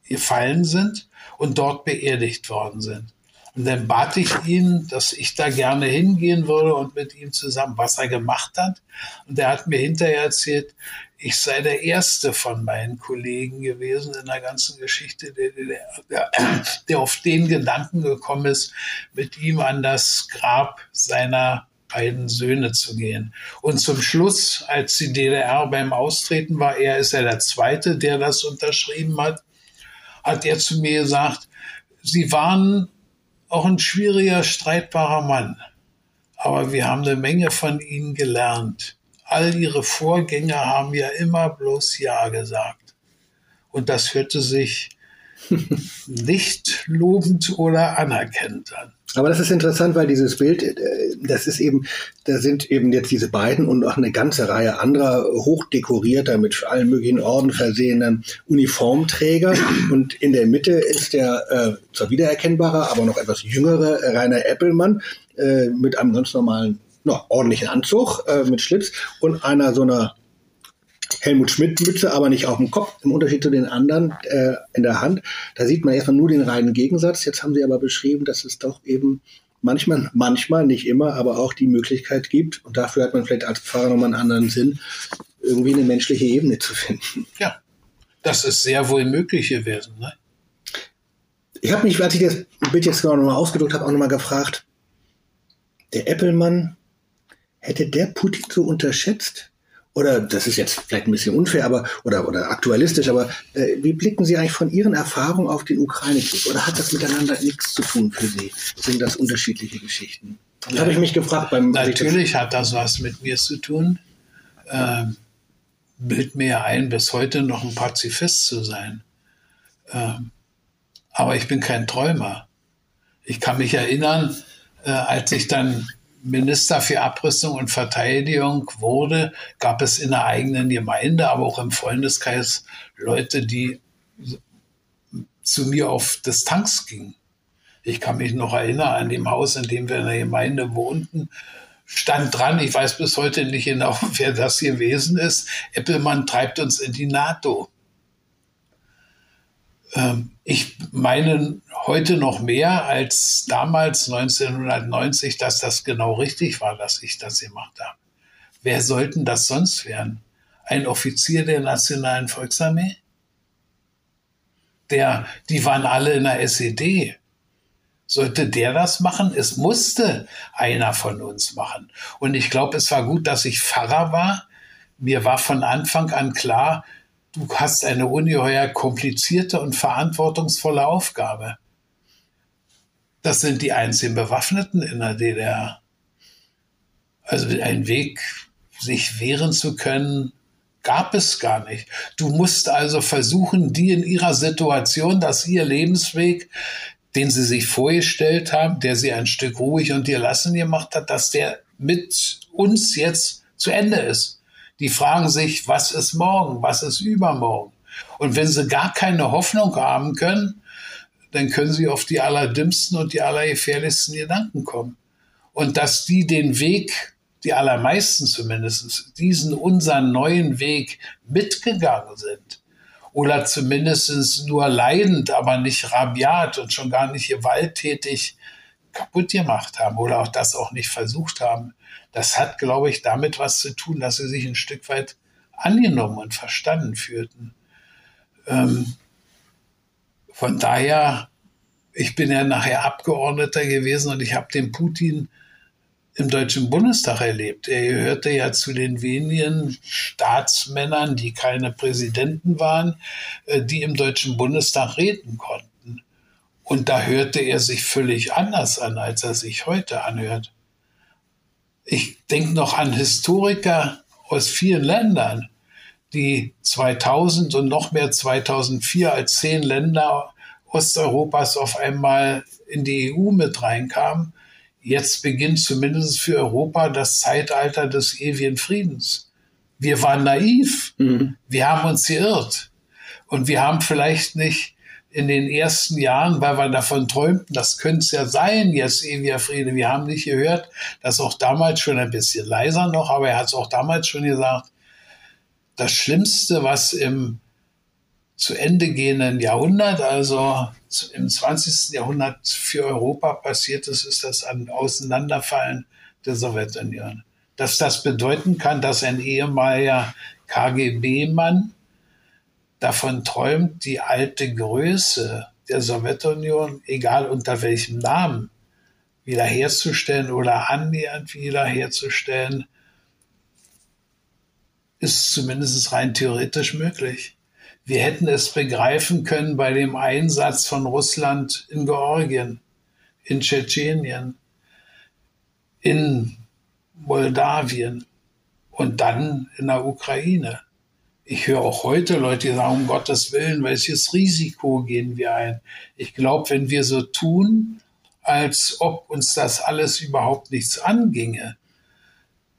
gefallen sind und dort beerdigt worden sind. Und dann bat ich ihn, dass ich da gerne hingehen würde und mit ihm zusammen, was er gemacht hat. Und er hat mir hinterher erzählt, ich sei der erste von meinen Kollegen gewesen in der ganzen Geschichte, der, der, der auf den Gedanken gekommen ist, mit ihm an das Grab seiner beiden Söhne zu gehen. Und zum Schluss, als die DDR beim Austreten war, er ist ja der Zweite, der das unterschrieben hat, hat er zu mir gesagt, Sie waren auch ein schwieriger, streitbarer Mann. Aber wir haben eine Menge von ihnen gelernt. All ihre Vorgänger haben ja immer bloß Ja gesagt. Und das hörte sich nicht lobend oder anerkennend an. Aber das ist interessant, weil dieses Bild, äh, das ist eben, da sind eben jetzt diese beiden und auch eine ganze Reihe anderer hochdekorierter, mit allen möglichen Orden versehenen Uniformträger. Und in der Mitte ist der äh, zwar wiedererkennbare, aber noch etwas jüngere Rainer Eppelmann äh, mit einem ganz normalen, no, ordentlichen Anzug äh, mit Schlips und einer so einer Helmut Schmidt-Mütze, aber nicht auf dem Kopf, im Unterschied zu den anderen äh, in der Hand. Da sieht man erstmal nur den reinen Gegensatz. Jetzt haben Sie aber beschrieben, dass es doch eben manchmal, manchmal, nicht immer, aber auch die Möglichkeit gibt, und dafür hat man vielleicht als Pfarrer nochmal einen anderen Sinn, irgendwie eine menschliche Ebene zu finden. Ja, das ist sehr wohl möglich gewesen. Ne? Ich habe mich, als ich das Bild jetzt noch mal ausgedruckt habe, auch nochmal gefragt, der Eppelmann, hätte der Putin so unterschätzt? Oder das ist jetzt vielleicht ein bisschen unfair, aber oder oder aktualistisch, aber äh, wie blicken Sie eigentlich von Ihren Erfahrungen auf den Ukraine-Krieg? Oder hat das miteinander nichts zu tun für Sie? Sind das unterschiedliche Geschichten? Das habe ich mich gefragt beim. Natürlich hat das was mit mir zu tun. Ähm, bild mir ein, bis heute noch ein Pazifist zu sein. Ähm, aber ich bin kein Träumer. Ich kann mich erinnern, äh, als ich dann Minister für Abrüstung und Verteidigung wurde, gab es in der eigenen Gemeinde, aber auch im Freundeskreis Leute, die zu mir auf Distanz gingen. Ich kann mich noch erinnern an dem Haus, in dem wir in der Gemeinde wohnten, stand dran, ich weiß bis heute nicht genau, wer das gewesen ist, Eppelmann treibt uns in die NATO. Ähm, ich meine heute noch mehr als damals 1990, dass das genau richtig war, dass ich das gemacht habe. Wer sollten das sonst werden? Ein Offizier der Nationalen Volksarmee? Der, die waren alle in der SED. Sollte der das machen? Es musste einer von uns machen. Und ich glaube, es war gut, dass ich Pfarrer war. Mir war von Anfang an klar, du hast eine ungeheuer komplizierte und verantwortungsvolle Aufgabe. Das sind die einzigen Bewaffneten in der DDR. Also ein Weg, sich wehren zu können, gab es gar nicht. Du musst also versuchen, die in ihrer Situation, dass ihr Lebensweg, den sie sich vorgestellt haben, der sie ein Stück ruhig und gelassen gemacht hat, dass der mit uns jetzt zu Ende ist. Die fragen sich, was ist morgen, was ist übermorgen? Und wenn sie gar keine Hoffnung haben können, dann können sie auf die allerdümmsten und die allergefährlichsten Gedanken kommen. Und dass die den Weg, die allermeisten zumindest, diesen unseren neuen Weg mitgegangen sind oder zumindest nur leidend, aber nicht rabiat und schon gar nicht gewalttätig kaputt gemacht haben oder auch das auch nicht versucht haben, das hat, glaube ich, damit was zu tun, dass sie sich ein Stück weit angenommen und verstanden fühlten. Ähm, von daher, ich bin ja nachher Abgeordneter gewesen und ich habe den Putin im Deutschen Bundestag erlebt. Er gehörte ja zu den wenigen Staatsmännern, die keine Präsidenten waren, äh, die im Deutschen Bundestag reden konnten. Und da hörte er sich völlig anders an, als er sich heute anhört ich denke noch an Historiker aus vielen Ländern, die 2000 und noch mehr 2004 als zehn Länder Osteuropas auf einmal in die EU mit reinkamen. Jetzt beginnt zumindest für Europa das Zeitalter des ewigen Friedens. Wir waren naiv. Mhm. Wir haben uns geirrt. Und wir haben vielleicht nicht in den ersten Jahren, weil wir davon träumten, das könnte es ja sein, jetzt ewiger Friede. Wir haben nicht gehört, dass auch damals schon ein bisschen leiser noch, aber er hat es auch damals schon gesagt, das Schlimmste, was im zu Ende gehenden Jahrhundert, also im 20. Jahrhundert für Europa passiert ist, ist das ein Auseinanderfallen der Sowjetunion. Dass das bedeuten kann, dass ein ehemaliger KGB-Mann davon träumt, die alte Größe der Sowjetunion, egal unter welchem Namen, wiederherzustellen oder annähernd wiederherzustellen, ist zumindest rein theoretisch möglich. Wir hätten es begreifen können bei dem Einsatz von Russland in Georgien, in Tschetschenien, in Moldawien und dann in der Ukraine ich höre auch heute Leute, die sagen, um Gottes Willen, welches Risiko gehen wir ein? Ich glaube, wenn wir so tun, als ob uns das alles überhaupt nichts anginge,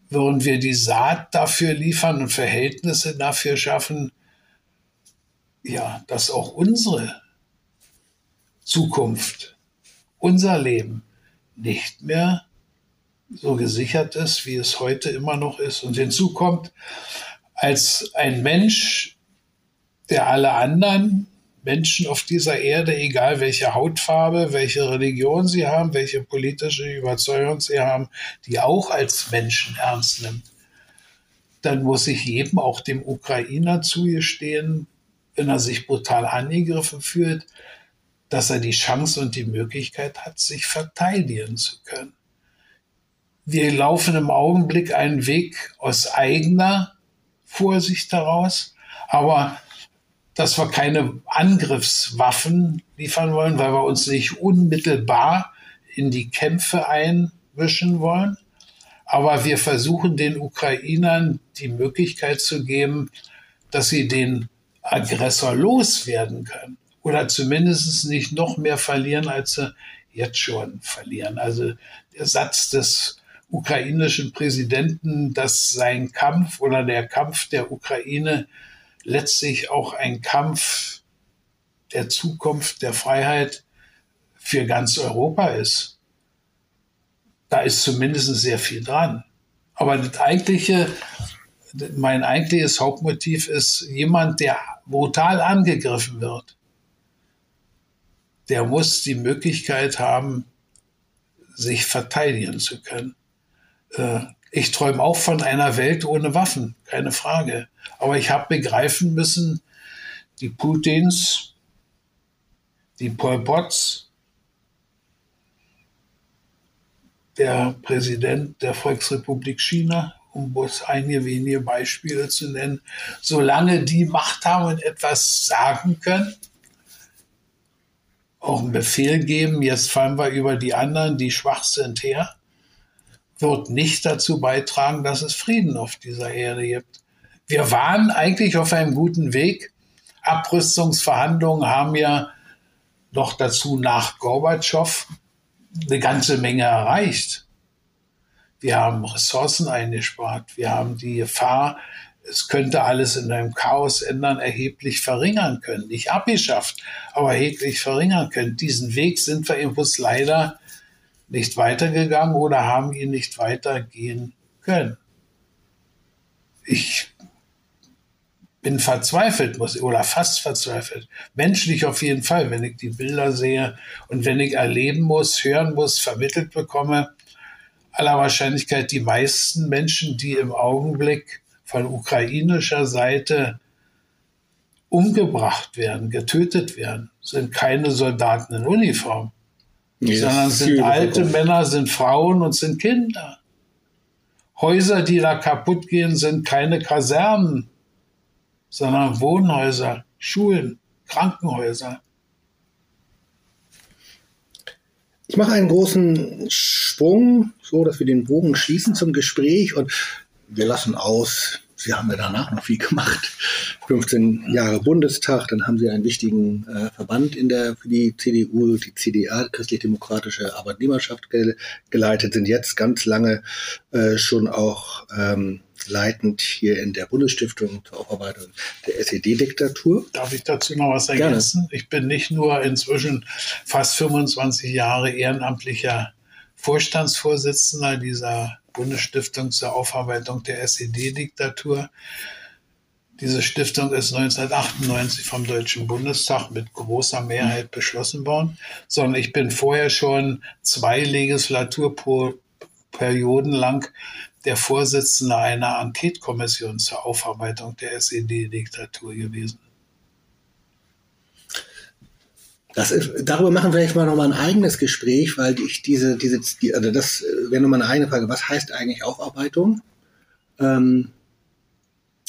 würden wir die Saat dafür liefern und Verhältnisse dafür schaffen, ja, dass auch unsere Zukunft, unser Leben nicht mehr so gesichert ist, wie es heute immer noch ist. Und hinzu kommt, als ein Mensch, der alle anderen Menschen auf dieser Erde, egal welche Hautfarbe, welche Religion sie haben, welche politische Überzeugung sie haben, die auch als Menschen ernst nimmt, dann muss ich jedem, auch dem Ukrainer, zugestehen, wenn er sich brutal angegriffen fühlt, dass er die Chance und die Möglichkeit hat, sich verteidigen zu können. Wir laufen im Augenblick einen Weg aus eigener Vorsicht daraus. Aber dass wir keine Angriffswaffen liefern wollen, weil wir uns nicht unmittelbar in die Kämpfe einmischen wollen. Aber wir versuchen den Ukrainern die Möglichkeit zu geben, dass sie den Aggressor loswerden können. Oder zumindest nicht noch mehr verlieren, als sie jetzt schon verlieren. Also der Satz des ukrainischen Präsidenten, dass sein Kampf oder der Kampf der Ukraine letztlich auch ein Kampf der Zukunft, der Freiheit für ganz Europa ist. Da ist zumindest sehr viel dran. Aber das eigentliche, mein eigentliches Hauptmotiv ist jemand, der brutal angegriffen wird. Der muss die Möglichkeit haben, sich verteidigen zu können. Äh, ich träume auch von einer Welt ohne Waffen, keine Frage. Aber ich habe begreifen müssen, die Putins, die Pol Pots, der Präsident der Volksrepublik China, um bloß einige wenige Beispiele zu nennen, solange die Macht haben und etwas sagen können, auch einen Befehl geben, jetzt fallen wir über die anderen, die schwach sind, her, wird nicht dazu beitragen, dass es Frieden auf dieser Erde gibt. Wir waren eigentlich auf einem guten Weg. Abrüstungsverhandlungen haben ja noch dazu nach Gorbatschow eine ganze Menge erreicht. Wir haben Ressourcen eingespart. Wir haben die Gefahr, es könnte alles in einem Chaos ändern, erheblich verringern können. Nicht abgeschafft, aber erheblich verringern können. Diesen Weg sind wir im Bus leider nicht weitergegangen oder haben ihn nicht weitergehen können. Ich bin verzweifelt, muss, oder fast verzweifelt. Menschlich auf jeden Fall, wenn ich die Bilder sehe und wenn ich erleben muss, hören muss, vermittelt bekomme, aller Wahrscheinlichkeit die meisten Menschen, die im Augenblick von ukrainischer Seite umgebracht werden, getötet werden, sind keine Soldaten in Uniform, nee, sondern sind alte Männer, sind Frauen und sind Kinder. Häuser, die da kaputt gehen, sind keine Kasernen, sondern Wohnhäuser, Schulen, Krankenhäuser. Ich mache einen großen Sprung, so dass wir den Bogen schließen zum Gespräch und wir lassen aus, Sie haben ja danach noch viel gemacht. 15 Jahre Bundestag, dann haben Sie einen wichtigen äh, Verband in der, für die CDU, die CDA, Christlich-Demokratische Arbeitnehmerschaft, ge geleitet, sind jetzt ganz lange äh, schon auch ähm, leitend hier in der Bundesstiftung zur Aufarbeitung der SED-Diktatur. Darf ich dazu noch was ergänzen? Gerne. Ich bin nicht nur inzwischen fast 25 Jahre ehrenamtlicher Vorstandsvorsitzender dieser Bundesstiftung zur Aufarbeitung der SED-Diktatur. Diese Stiftung ist 1998 vom Deutschen Bundestag mit großer Mehrheit beschlossen worden, sondern ich bin vorher schon zwei Legislaturperioden lang der Vorsitzende einer Enquete-Kommission zur Aufarbeitung der SED-Diktatur gewesen. Das ist, darüber machen wir vielleicht mal nochmal ein eigenes Gespräch, weil ich diese, diese, die, also das wäre nochmal eine eigene Frage. Was heißt eigentlich Aufarbeitung? Ähm,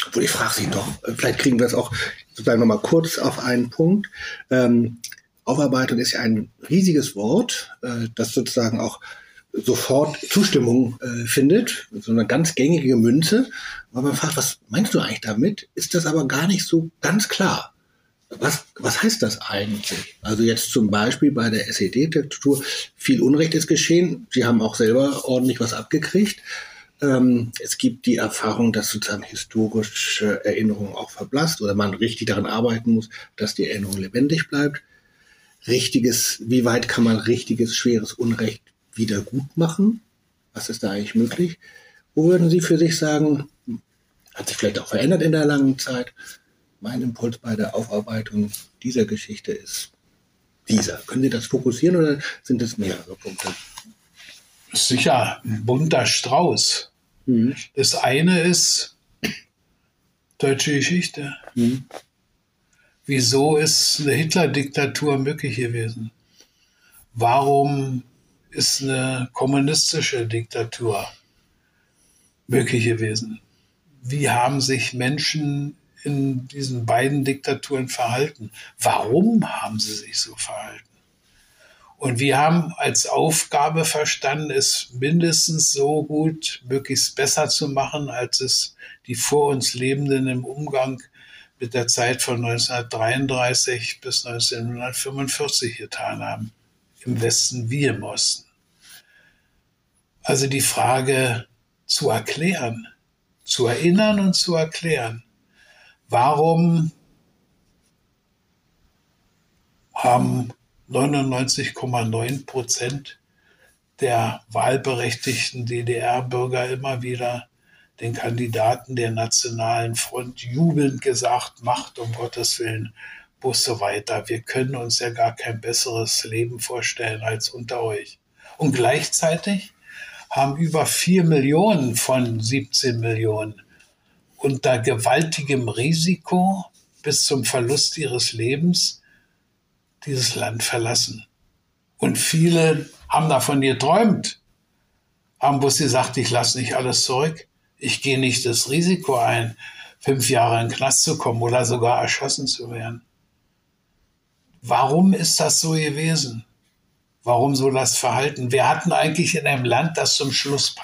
obwohl ich frage Sie doch, vielleicht kriegen wir es auch sozusagen nochmal kurz auf einen Punkt. Ähm, Aufarbeitung ist ja ein riesiges Wort, äh, das sozusagen auch sofort Zustimmung äh, findet, so eine ganz gängige Münze. Aber man fragt, was meinst du eigentlich damit? Ist das aber gar nicht so ganz klar was, was heißt das eigentlich? Also jetzt zum Beispiel bei der SED-Diktatur, viel Unrecht ist geschehen. Sie haben auch selber ordentlich was abgekriegt. Ähm, es gibt die Erfahrung, dass sozusagen historische Erinnerung auch verblasst oder man richtig daran arbeiten muss, dass die Erinnerung lebendig bleibt. Richtiges, wie weit kann man richtiges, schweres Unrecht wieder gut machen? Was ist da eigentlich möglich? Wo würden Sie für sich sagen, hat sich vielleicht auch verändert in der langen Zeit? mein Impuls bei der Aufarbeitung dieser Geschichte ist dieser. Können Sie das fokussieren oder sind es mehrere Punkte? Sicher, ein bunter Strauß. Mhm. Das eine ist deutsche Geschichte. Mhm. Wieso ist eine Hitler-Diktatur möglich gewesen? Warum ist eine kommunistische Diktatur möglich gewesen? Wie haben sich Menschen in diesen beiden Diktaturen verhalten? Warum haben sie sich so verhalten? Und wir haben als Aufgabe verstanden, es mindestens so gut, möglichst besser zu machen, als es die vor uns Lebenden im Umgang mit der Zeit von 1933 bis 1945 getan haben. Im Westen wie im Osten. Also die Frage zu erklären, zu erinnern und zu erklären. Warum haben 99,9 Prozent der wahlberechtigten DDR-Bürger immer wieder den Kandidaten der Nationalen Front jubelnd gesagt, macht um Gottes Willen Busse weiter. Wir können uns ja gar kein besseres Leben vorstellen als unter euch. Und gleichzeitig haben über vier Millionen von 17 Millionen unter gewaltigem Risiko bis zum Verlust ihres Lebens dieses Land verlassen. Und viele haben davon geträumt, haben bloß gesagt, ich lasse nicht alles zurück, ich gehe nicht das Risiko ein, fünf Jahre in den Knast zu kommen oder sogar erschossen zu werden. Warum ist das so gewesen? Warum so das Verhalten? Wir hatten eigentlich in einem Land, das zum Schluss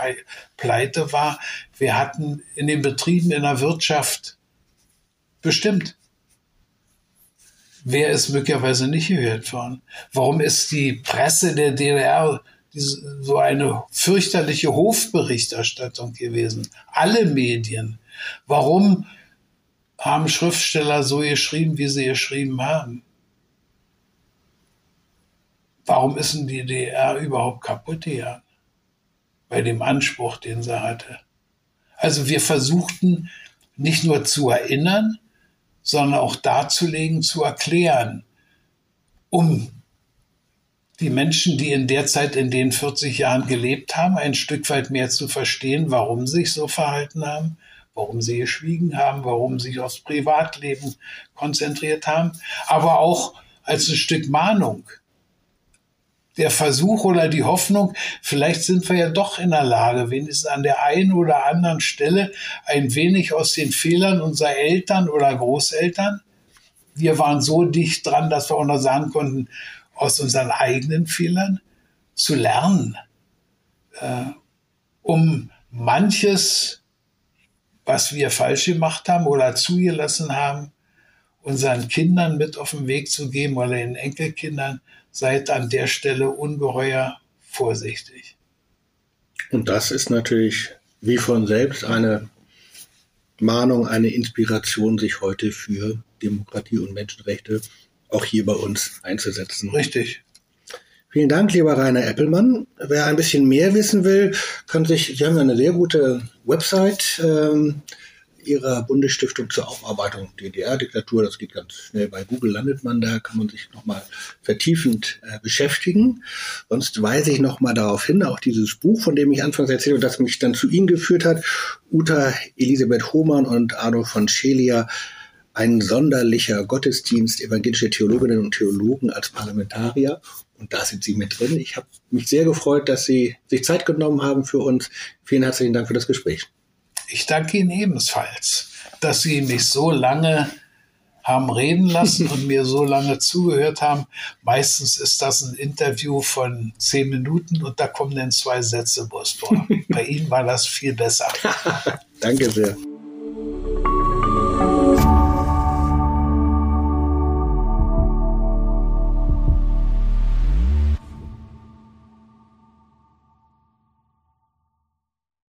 pleite war, wir hatten in den Betrieben in der Wirtschaft bestimmt. Wer ist möglicherweise nicht gehört worden? Warum ist die Presse der DDR so eine fürchterliche Hofberichterstattung gewesen? Alle Medien. Warum haben Schriftsteller so geschrieben, wie sie geschrieben haben? Warum ist denn die DDR überhaupt kaputt gegangen? Bei dem Anspruch, den sie hatte. Also wir versuchten nicht nur zu erinnern, sondern auch darzulegen, zu erklären, um die Menschen, die in der Zeit, in den 40 Jahren gelebt haben, ein Stück weit mehr zu verstehen, warum sie sich so verhalten haben, warum sie geschwiegen haben, warum sie sich aufs Privatleben konzentriert haben, aber auch als ein Stück Mahnung der Versuch oder die Hoffnung, vielleicht sind wir ja doch in der Lage, wenigstens an der einen oder anderen Stelle ein wenig aus den Fehlern unserer Eltern oder Großeltern. Wir waren so dicht dran, dass wir auch noch sagen konnten, aus unseren eigenen Fehlern zu lernen, äh, um manches, was wir falsch gemacht haben oder zugelassen haben, unseren Kindern mit auf den Weg zu geben oder den Enkelkindern, seid an der Stelle ungeheuer vorsichtig. Und das ist natürlich wie von selbst eine Mahnung, eine Inspiration, sich heute für Demokratie und Menschenrechte auch hier bei uns einzusetzen. Richtig. Vielen Dank, lieber Rainer Eppelmann. Wer ein bisschen mehr wissen will, kann sich, Sie haben eine sehr gute Website, ähm, ihrer Bundesstiftung zur Aufarbeitung DDR-Diktatur. Das geht ganz schnell. Bei Google landet man da, kann man sich nochmal vertiefend äh, beschäftigen. Sonst weise ich nochmal darauf hin, auch dieses Buch, von dem ich anfangs erzählte und das mich dann zu Ihnen geführt hat, Uta Elisabeth Hohmann und Arno von Schelia, ein sonderlicher Gottesdienst, evangelische Theologinnen und Theologen als Parlamentarier. Und da sind Sie mit drin. Ich habe mich sehr gefreut, dass Sie sich Zeit genommen haben für uns. Vielen herzlichen Dank für das Gespräch. Ich danke Ihnen ebenfalls, dass Sie mich so lange haben reden lassen und mir so lange zugehört haben. Meistens ist das ein Interview von zehn Minuten und da kommen dann zwei Sätze bloß vor. Bei Ihnen war das viel besser. danke sehr.